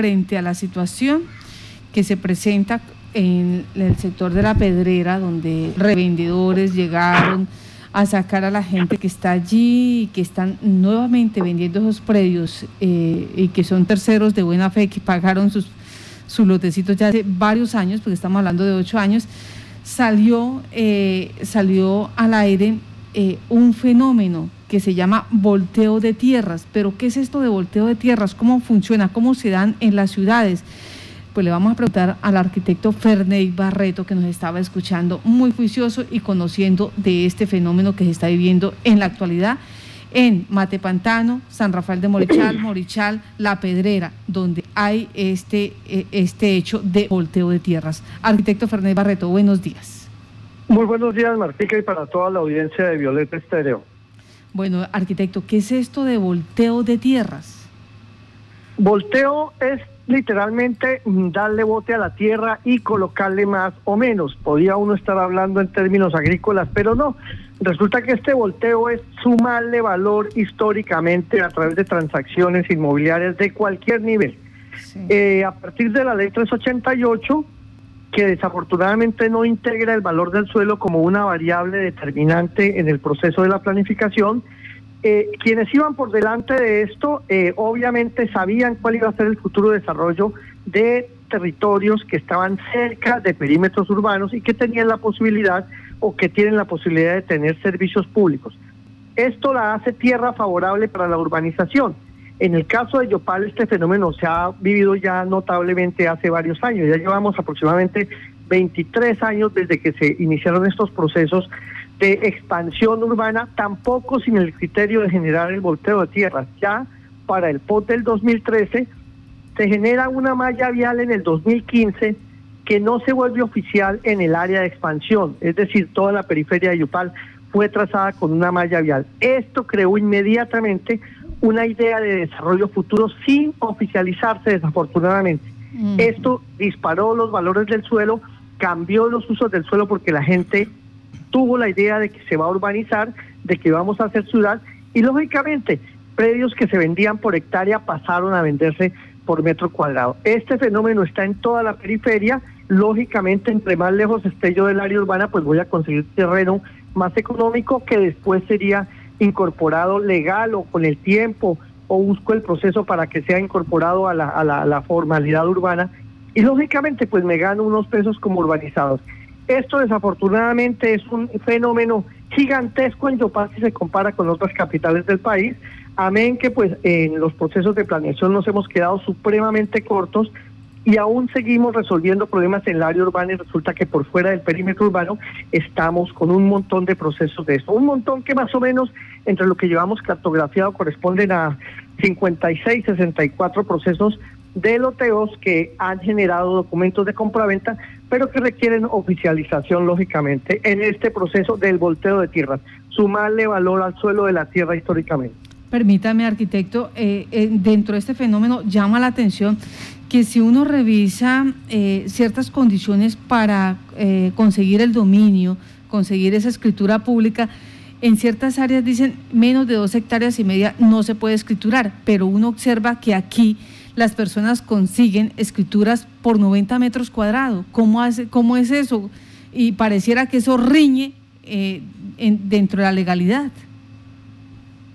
frente a la situación que se presenta en el sector de la pedrera, donde revendedores llegaron a sacar a la gente que está allí y que están nuevamente vendiendo esos predios eh, y que son terceros de buena fe que pagaron sus, sus lotecitos ya hace varios años, porque estamos hablando de ocho años, salió, eh, salió al aire eh, un fenómeno que se llama volteo de tierras. Pero ¿qué es esto de volteo de tierras? ¿Cómo funciona? ¿Cómo se dan en las ciudades? Pues le vamos a preguntar al arquitecto Ferney Barreto, que nos estaba escuchando, muy juicioso y conociendo de este fenómeno que se está viviendo en la actualidad en Matepantano, San Rafael de Morichal, Morichal, La Pedrera, donde hay este, eh, este hecho de volteo de tierras. Arquitecto Ferney Barreto, buenos días. Muy buenos días, Martica, y para toda la audiencia de Violeta Estéreo. Bueno, arquitecto, ¿qué es esto de volteo de tierras? Volteo es literalmente darle bote a la tierra y colocarle más o menos. Podía uno estar hablando en términos agrícolas, pero no. Resulta que este volteo es sumarle valor históricamente a través de transacciones inmobiliarias de cualquier nivel. Eh, a partir de la ley 388, que desafortunadamente no integra el valor del suelo como una variable determinante en el proceso de la planificación, eh, quienes iban por delante de esto eh, obviamente sabían cuál iba a ser el futuro desarrollo de territorios que estaban cerca de perímetros urbanos y que tenían la posibilidad o que tienen la posibilidad de tener servicios públicos. Esto la hace tierra favorable para la urbanización. En el caso de Yopal, este fenómeno se ha vivido ya notablemente hace varios años. Ya llevamos aproximadamente 23 años desde que se iniciaron estos procesos de expansión urbana, tampoco sin el criterio de generar el volteo de tierras. Ya para el POT del 2013 se genera una malla vial en el 2015 que no se vuelve oficial en el área de expansión, es decir, toda la periferia de Yopal fue trazada con una malla vial. Esto creó inmediatamente una idea de desarrollo futuro sin oficializarse desafortunadamente. Esto disparó los valores del suelo, cambió los usos del suelo porque la gente tuvo la idea de que se va a urbanizar, de que vamos a hacer ciudad y lógicamente predios que se vendían por hectárea pasaron a venderse por metro cuadrado. Este fenómeno está en toda la periferia lógicamente entre más lejos esté yo del área urbana, pues voy a conseguir terreno más económico que después sería incorporado legal o con el tiempo o busco el proceso para que sea incorporado a la, a la, formalidad urbana y lógicamente pues me gano unos pesos como urbanizados. Esto desafortunadamente es un fenómeno gigantesco en Yopal si se compara con otras capitales del país. Amén que pues en los procesos de planeación nos hemos quedado supremamente cortos y aún seguimos resolviendo problemas en el área urbana y resulta que por fuera del perímetro urbano estamos con un montón de procesos de eso. Un montón que más o menos entre lo que llevamos cartografiado corresponden a 56, 64 procesos de loteos que han generado documentos de compraventa, pero que requieren oficialización, lógicamente, en este proceso del volteo de tierras, sumarle valor al suelo de la tierra históricamente. Permítame, arquitecto, eh, eh, dentro de este fenómeno llama la atención que si uno revisa eh, ciertas condiciones para eh, conseguir el dominio, conseguir esa escritura pública, en ciertas áreas dicen menos de dos hectáreas y media no se puede escriturar, pero uno observa que aquí las personas consiguen escrituras por 90 metros cuadrados. ¿Cómo, hace, cómo es eso? Y pareciera que eso riñe eh, dentro de la legalidad.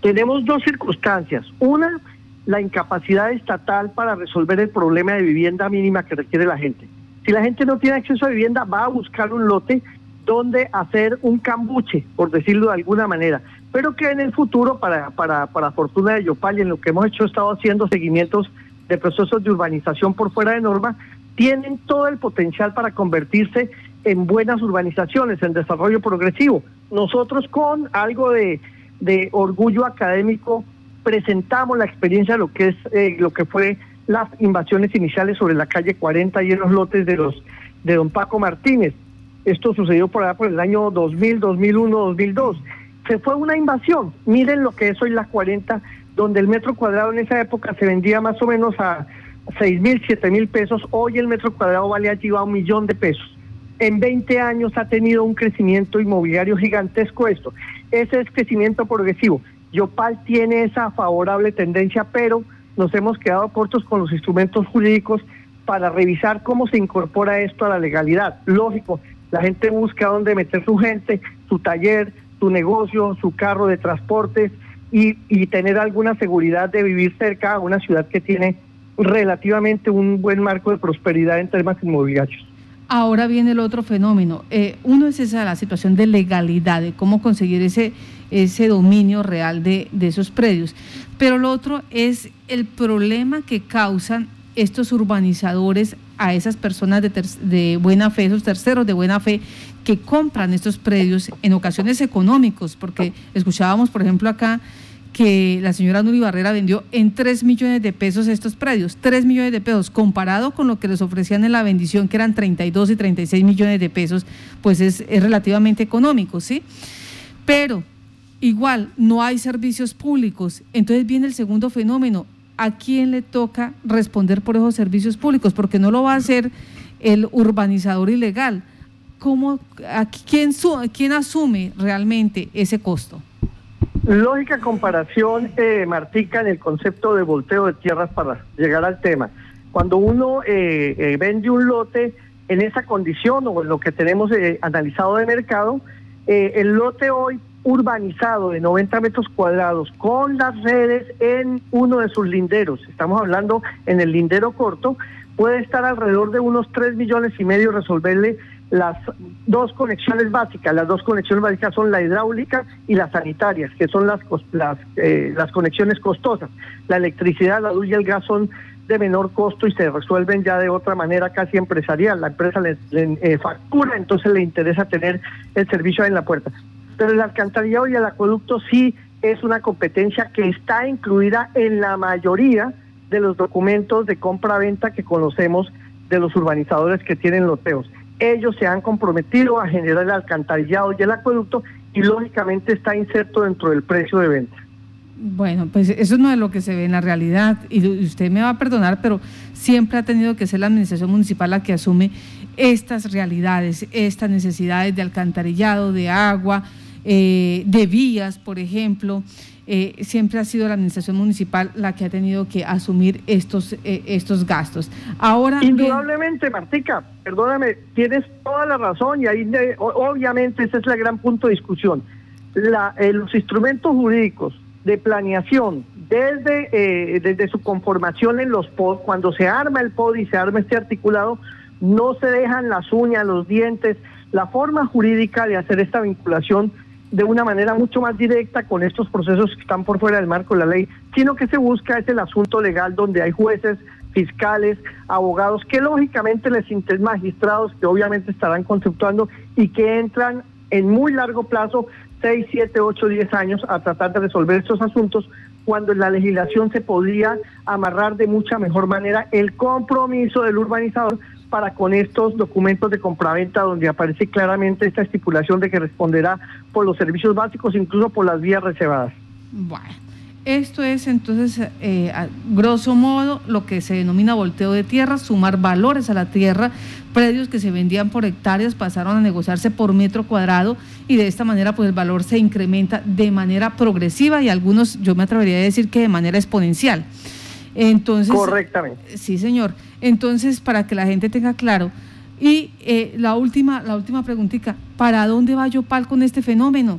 Tenemos dos circunstancias. Una, la incapacidad estatal para resolver el problema de vivienda mínima que requiere la gente. Si la gente no tiene acceso a vivienda, va a buscar un lote donde hacer un cambuche, por decirlo de alguna manera. Pero que en el futuro, para, para, para fortuna de Yopal y en lo que hemos hecho, estado haciendo seguimientos de procesos de urbanización por fuera de norma, tienen todo el potencial para convertirse en buenas urbanizaciones, en desarrollo progresivo. Nosotros con algo de, de orgullo académico presentamos la experiencia de lo que es eh, lo que fue las invasiones iniciales sobre la calle 40 y en los lotes de los de don Paco Martínez. Esto sucedió por allá por el año 2000, 2001, 2002. Se fue una invasión. Miren lo que es hoy la 40, donde el metro cuadrado en esa época se vendía más o menos a 6 mil, 7 mil pesos. Hoy el metro cuadrado vale allí a un millón de pesos. En 20 años ha tenido un crecimiento inmobiliario gigantesco esto. Ese es crecimiento progresivo. Yopal tiene esa favorable tendencia, pero nos hemos quedado cortos con los instrumentos jurídicos para revisar cómo se incorpora esto a la legalidad. Lógico, la gente busca dónde meter su gente, su taller, su negocio, su carro de transporte y, y tener alguna seguridad de vivir cerca a una ciudad que tiene relativamente un buen marco de prosperidad en temas inmobiliarios. Ahora viene el otro fenómeno. Eh, uno es esa la situación de legalidad, de cómo conseguir ese, ese dominio real de, esos predios. Pero lo otro es el problema que causan estos urbanizadores a esas personas de, buena fe, esos terceros de buena fe que compran estos predios en ocasiones económicos, porque escuchábamos, por ejemplo, acá que la señora Nuri Barrera vendió en 3 millones de pesos estos predios, 3 millones de pesos, comparado con lo que les ofrecían en la bendición, que eran 32 y 36 millones de pesos, pues es, es relativamente económico, ¿sí? Pero igual no hay servicios públicos, entonces viene el segundo fenómeno, ¿a quién le toca responder por esos servicios públicos? Porque no lo va a hacer el urbanizador ilegal. ¿Cómo, a quién, quién asume realmente ese costo? Lógica comparación, eh, Martica, en el concepto de volteo de tierras para llegar al tema. Cuando uno eh, eh, vende un lote en esa condición o en lo que tenemos eh, analizado de mercado, el lote hoy urbanizado de 90 metros cuadrados con las redes en uno de sus linderos, estamos hablando en el lindero corto, puede estar alrededor de unos 3 millones y medio resolverle las dos conexiones básicas. Las dos conexiones básicas son la hidráulica y las sanitarias, que son las, las, eh, las conexiones costosas. La electricidad, la luz y el gas son de menor costo y se resuelven ya de otra manera casi empresarial. La empresa le, eh, factura, entonces le interesa tener el servicio en la puerta. Pero el alcantarillado y el acueducto sí es una competencia que está incluida en la mayoría de los documentos de compra-venta que conocemos de los urbanizadores que tienen loteos ellos se han comprometido a generar el alcantarillado y el acueducto y lógicamente está inserto dentro del precio de venta. Bueno, pues eso no es lo que se ve en la realidad y usted me va a perdonar, pero siempre ha tenido que ser la administración municipal la que asume estas realidades, estas necesidades de alcantarillado, de agua, eh, de vías, por ejemplo. Eh, siempre ha sido la administración municipal la que ha tenido que asumir estos, eh, estos gastos. Ahora Indudablemente, Martica, perdóname, tienes toda la razón y ahí obviamente ese es el gran punto de discusión. La, eh, los instrumentos jurídicos de planeación desde, desde su conformación en los POD, cuando se arma el POD y se arma este articulado, no se dejan las uñas, los dientes, la forma jurídica de hacer esta vinculación de una manera mucho más directa con estos procesos que están por fuera del marco de la ley, sino que se busca es el asunto legal donde hay jueces, fiscales, abogados, que lógicamente les interesa magistrados que obviamente estarán conceptuando y que entran en muy largo plazo, 6, 7, 8, 10 años, a tratar de resolver estos asuntos, cuando en la legislación se podría amarrar de mucha mejor manera el compromiso del urbanizador para con estos documentos de compraventa donde aparece claramente esta estipulación de que responderá por los servicios básicos, incluso por las vías reservadas. Bueno, esto es entonces, eh, a grosso modo, lo que se denomina volteo de tierra, sumar valores a la tierra, predios que se vendían por hectáreas pasaron a negociarse por metro cuadrado y de esta manera pues el valor se incrementa de manera progresiva y algunos, yo me atrevería a decir que de manera exponencial. Entonces, Correctamente. Sí, señor. Entonces, para que la gente tenga claro. Y eh, la última, la última preguntita, ¿para dónde va Yopal con este fenómeno?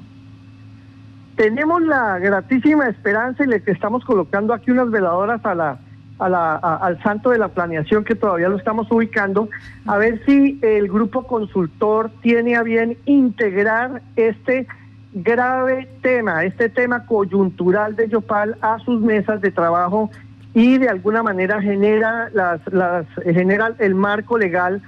Tenemos la gratísima esperanza y le estamos colocando aquí unas veladoras a la, a la, al santo de la planeación que todavía lo estamos ubicando, a ver si el grupo consultor tiene a bien integrar este grave tema, este tema coyuntural de Yopal a sus mesas de trabajo y de alguna manera genera las, las genera el marco legal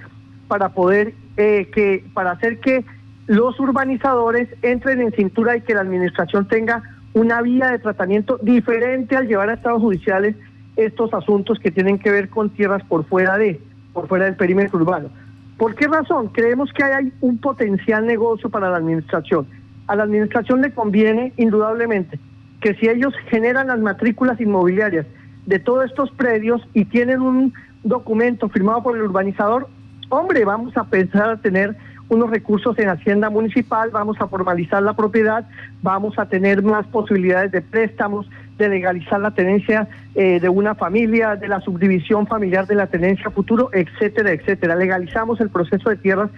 para poder eh, que para hacer que los urbanizadores entren en cintura y que la administración tenga una vía de tratamiento diferente al llevar a estados judiciales estos asuntos que tienen que ver con tierras por fuera de por fuera del perímetro urbano. ¿Por qué razón? Creemos que hay un potencial negocio para la administración. A la administración le conviene indudablemente que si ellos generan las matrículas inmobiliarias de todos estos predios y tienen un documento firmado por el urbanizador, hombre, vamos a pensar a tener unos recursos en Hacienda Municipal, vamos a formalizar la propiedad, vamos a tener más posibilidades de préstamos, de legalizar la tenencia eh, de una familia, de la subdivisión familiar de la tenencia futuro, etcétera, etcétera. Legalizamos el proceso de tierras,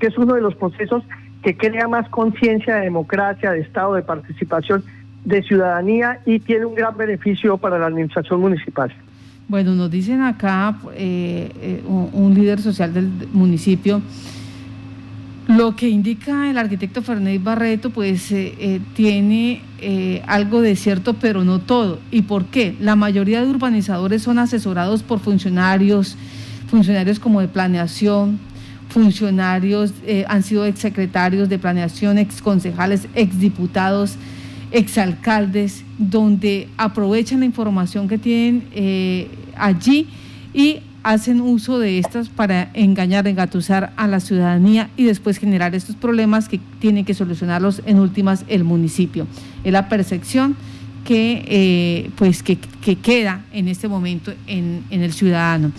que es uno de los procesos que crea más conciencia de democracia, de Estado, de participación, de ciudadanía y tiene un gran beneficio para la administración municipal. Bueno, nos dicen acá eh, eh, un líder social del municipio lo que indica el arquitecto Fernández Barreto, pues eh, tiene algo de cierto, pero no todo. ¿Y por qué? La mayoría de urbanizadores son asesorados por funcionarios, funcionarios como de planeación, funcionarios, han sido exsecretarios de planeación, exconcejales, exdiputados, exalcaldes, donde aprovechan la información que tienen allí y hacen uso de estas para engañar, engatusar a la ciudadanía y después generar estos problemas que tiene que solucionarlos en últimas el municipio. Es la percepción que, eh, pues, que, queda en este momento en, el ciudadano.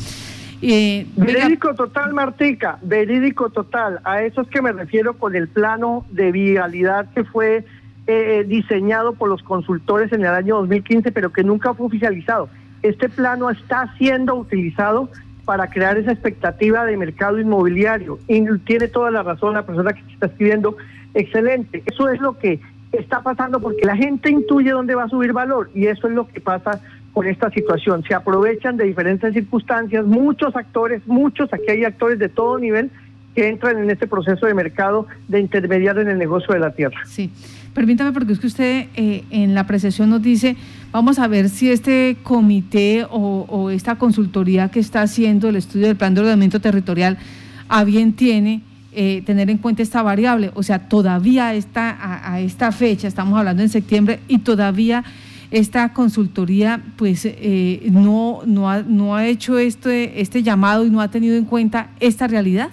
Eh, verídico total, Martica, verídico total. A eso es que me refiero con el plano de vialidad que fue eh, diseñado por los consultores en el año 2015, pero que nunca fue oficializado este plano está siendo utilizado para crear esa expectativa de mercado inmobiliario. Y tiene toda la razón la persona que está escribiendo. Excelente. Eso es lo que está pasando porque la gente intuye dónde va a subir valor y eso es lo que pasa con esta situación. Se aprovechan de diferentes circunstancias, muchos actores, muchos, aquí hay actores de todo nivel que entran en este proceso de mercado de intermediar en el negocio de la tierra. Sí, permítame porque es que usted eh, en la apreciación nos dice, vamos a ver si este comité o, esta consultoría que está haciendo el estudio del plan de ordenamiento territorial a bien tiene eh, tener en cuenta esta variable. O sea, todavía está a, esta fecha, estamos hablando en septiembre, y todavía esta consultoría pues eh, no, no, ha, no ha hecho este, este llamado y no ha tenido en cuenta esta realidad.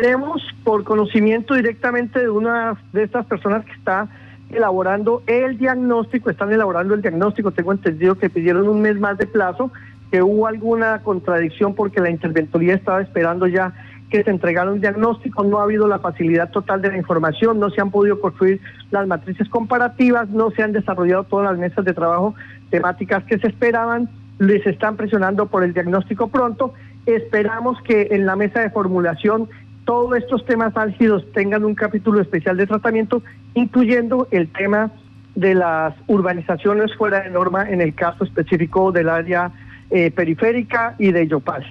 Tenemos por conocimiento directamente de una de estas personas que está elaborando el diagnóstico, están elaborando el diagnóstico, tengo entendido que pidieron un mes más de plazo, que hubo alguna contradicción porque la interventoría estaba esperando ya que se entregara un diagnóstico, no ha habido la facilidad total de la información, no se han podido construir las matrices comparativas, no se han desarrollado todas las mesas de trabajo temáticas que se esperaban, les están presionando por el diagnóstico pronto, esperamos que en la mesa de formulación todos estos temas álgidos tengan un capítulo especial de tratamiento, incluyendo el tema de las urbanizaciones fuera de norma en el caso específico del área eh, periférica y de Yopal.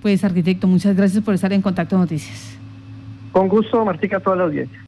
Pues arquitecto, muchas gracias por estar en Contacto Noticias. Con gusto, Martica, a toda la audiencia.